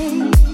pain.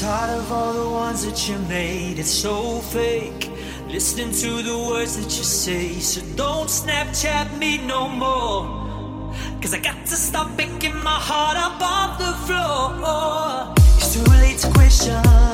tired of all the ones that you made, it's so fake. Listening to the words that you say, so don't Snapchat me no more. Cause I got to stop picking my heart up off the floor. It's too late to question.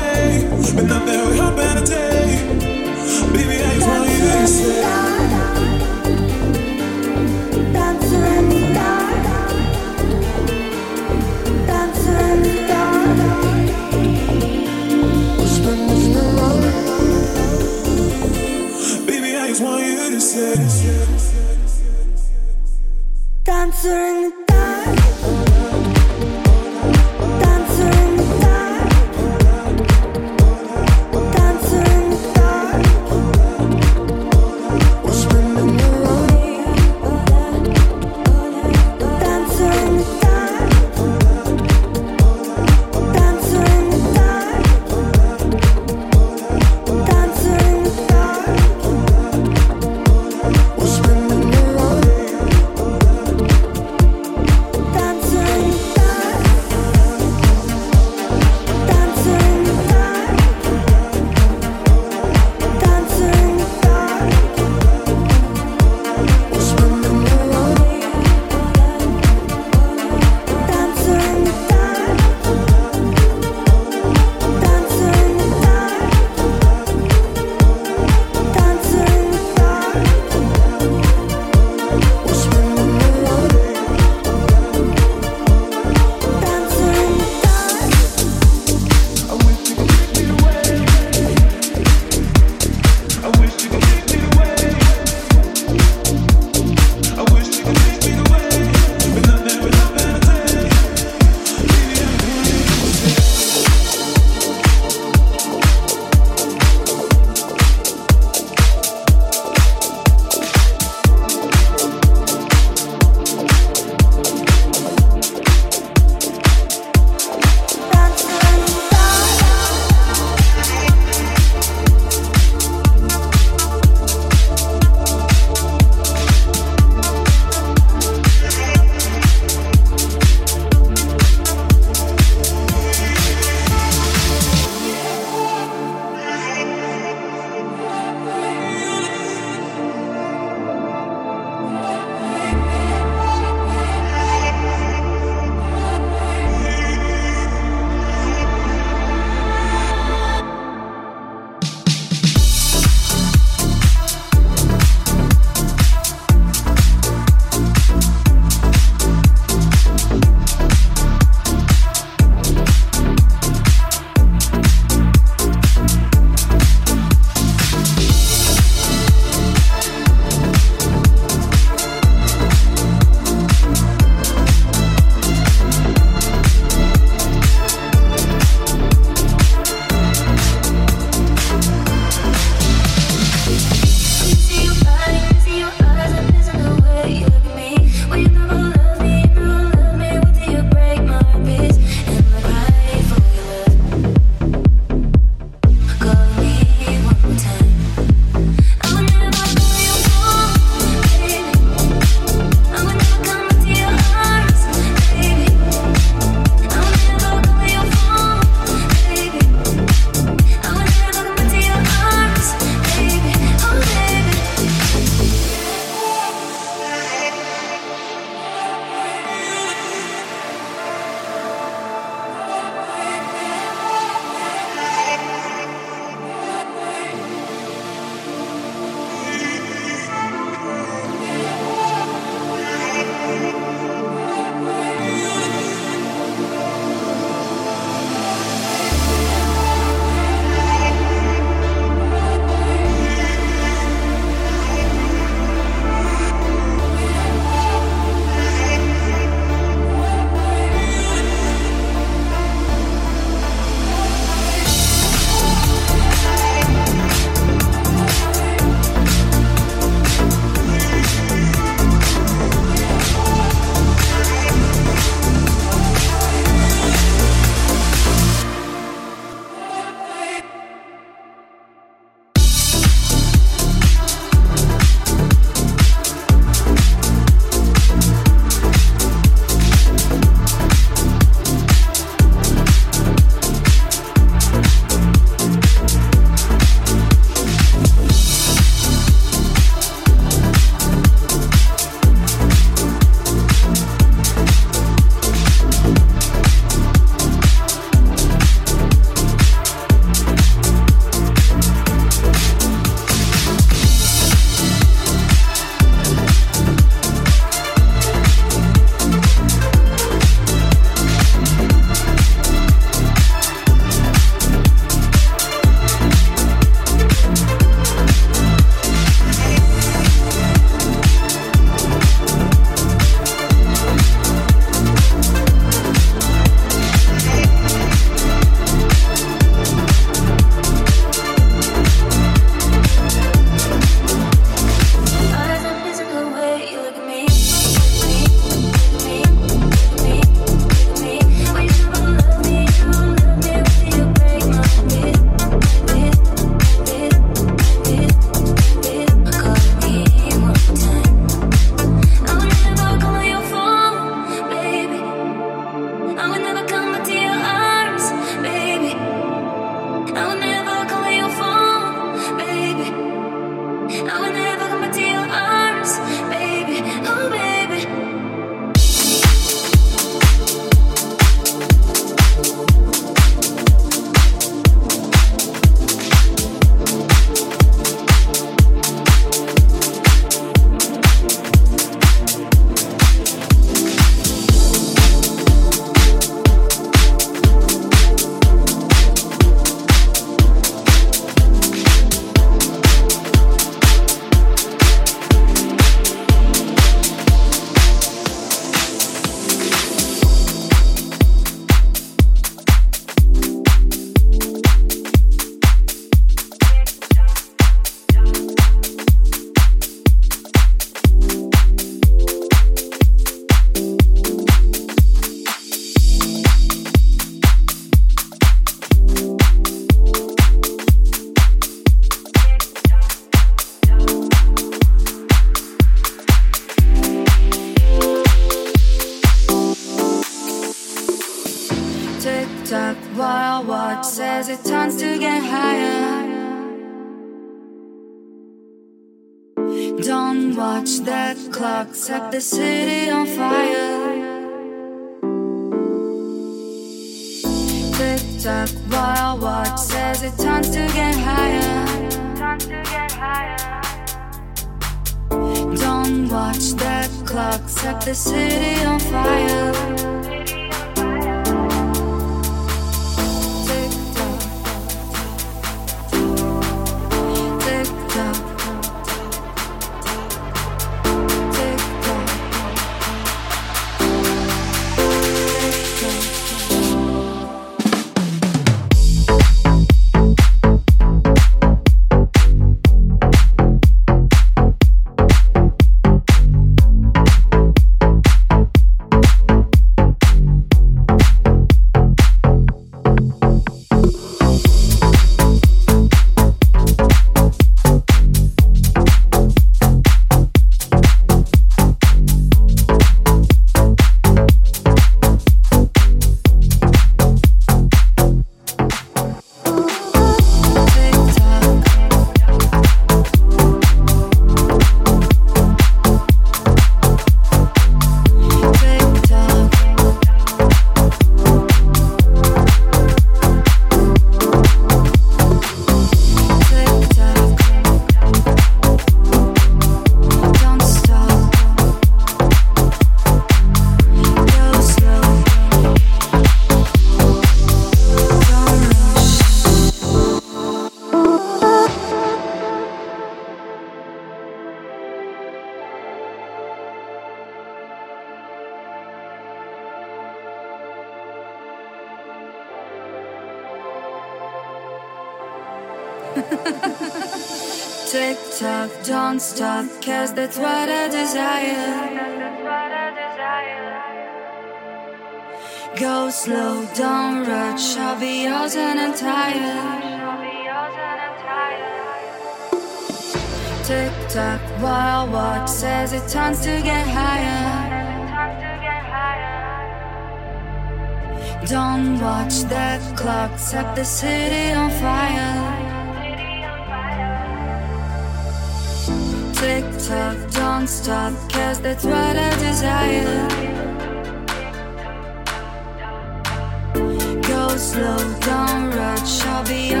Slow, don't rush, I'll be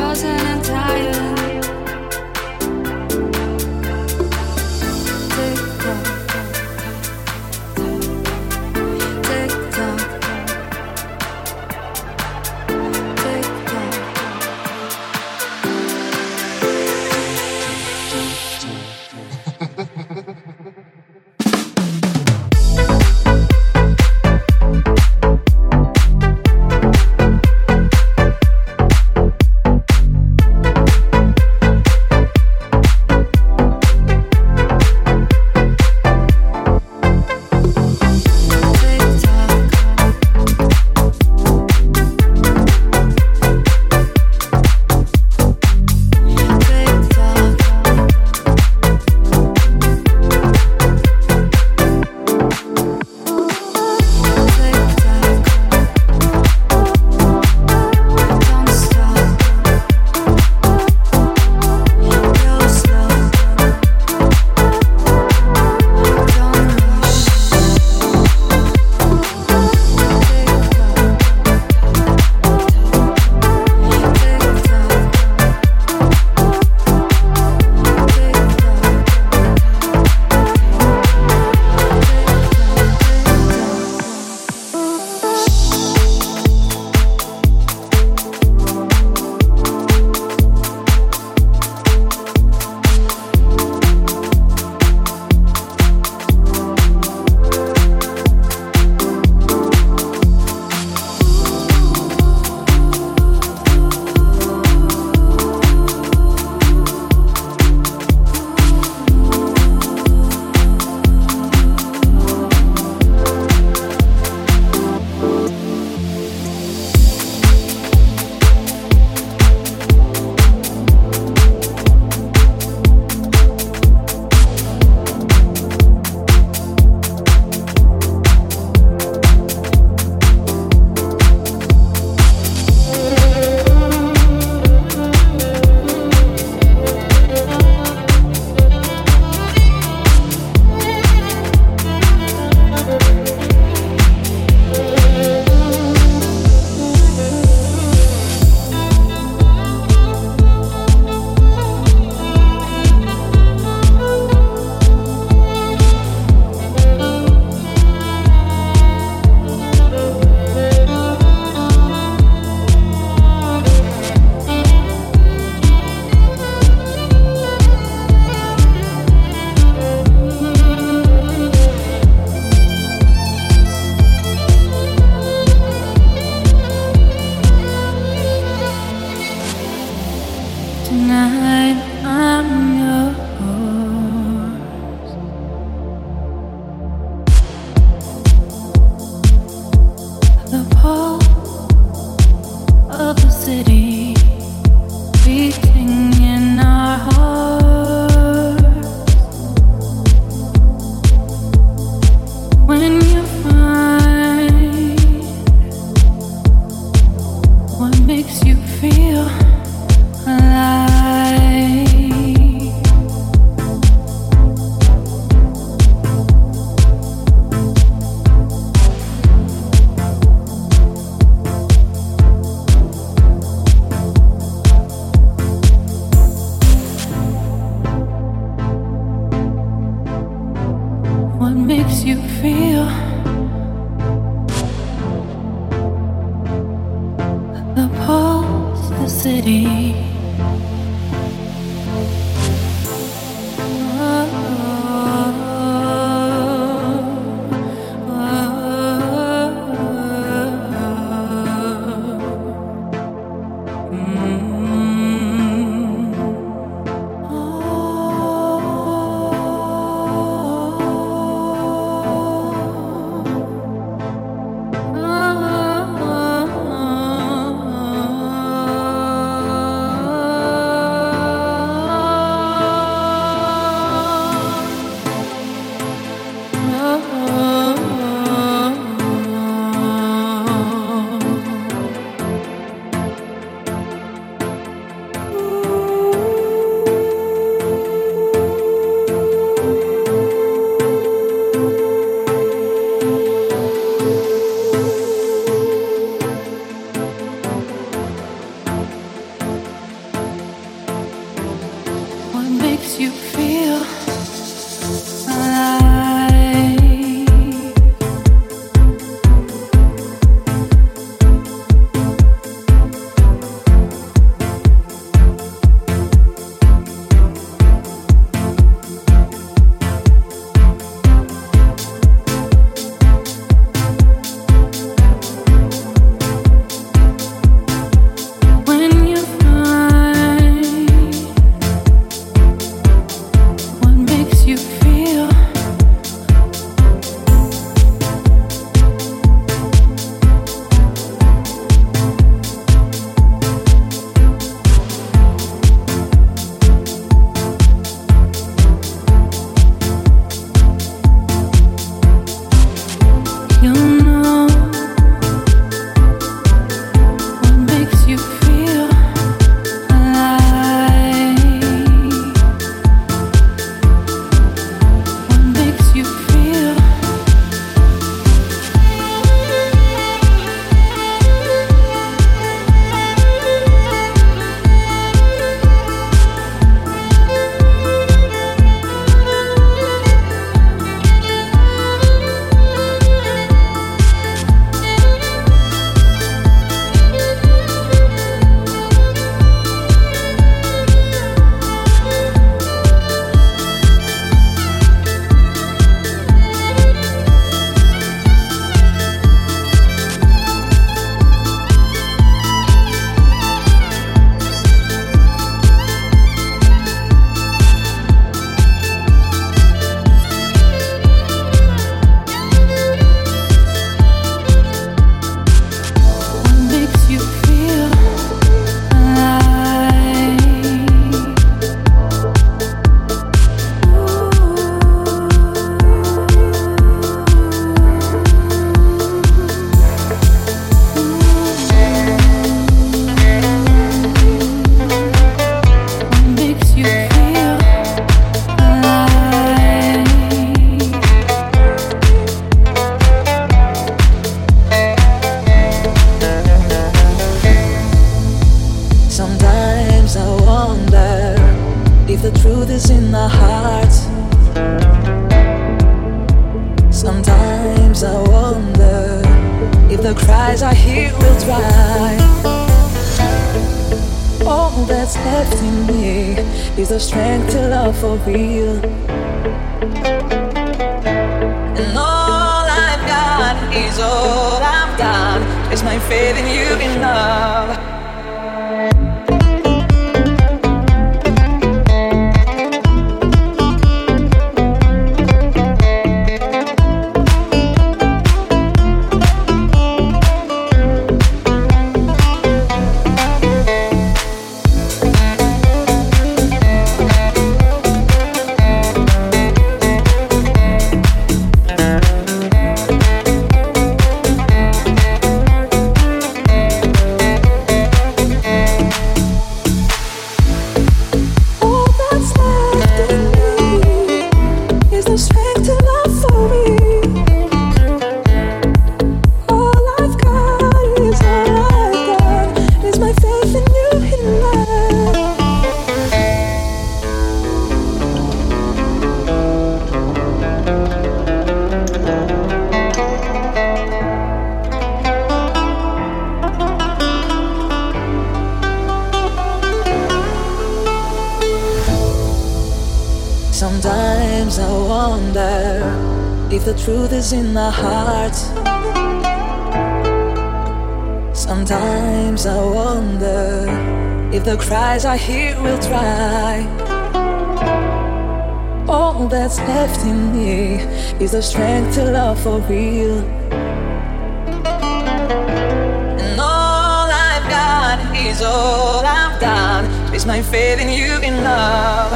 Sometimes I wonder if the cries I hear will dry. All that's left in me is the strength to love for real. And all I've got is all I've got is my faith in you in love.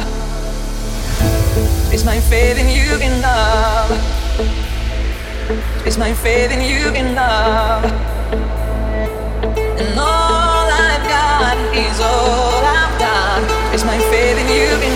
Is my faith in you in love. Is my faith in you in love. And all I've got is all I've got is my faith in you in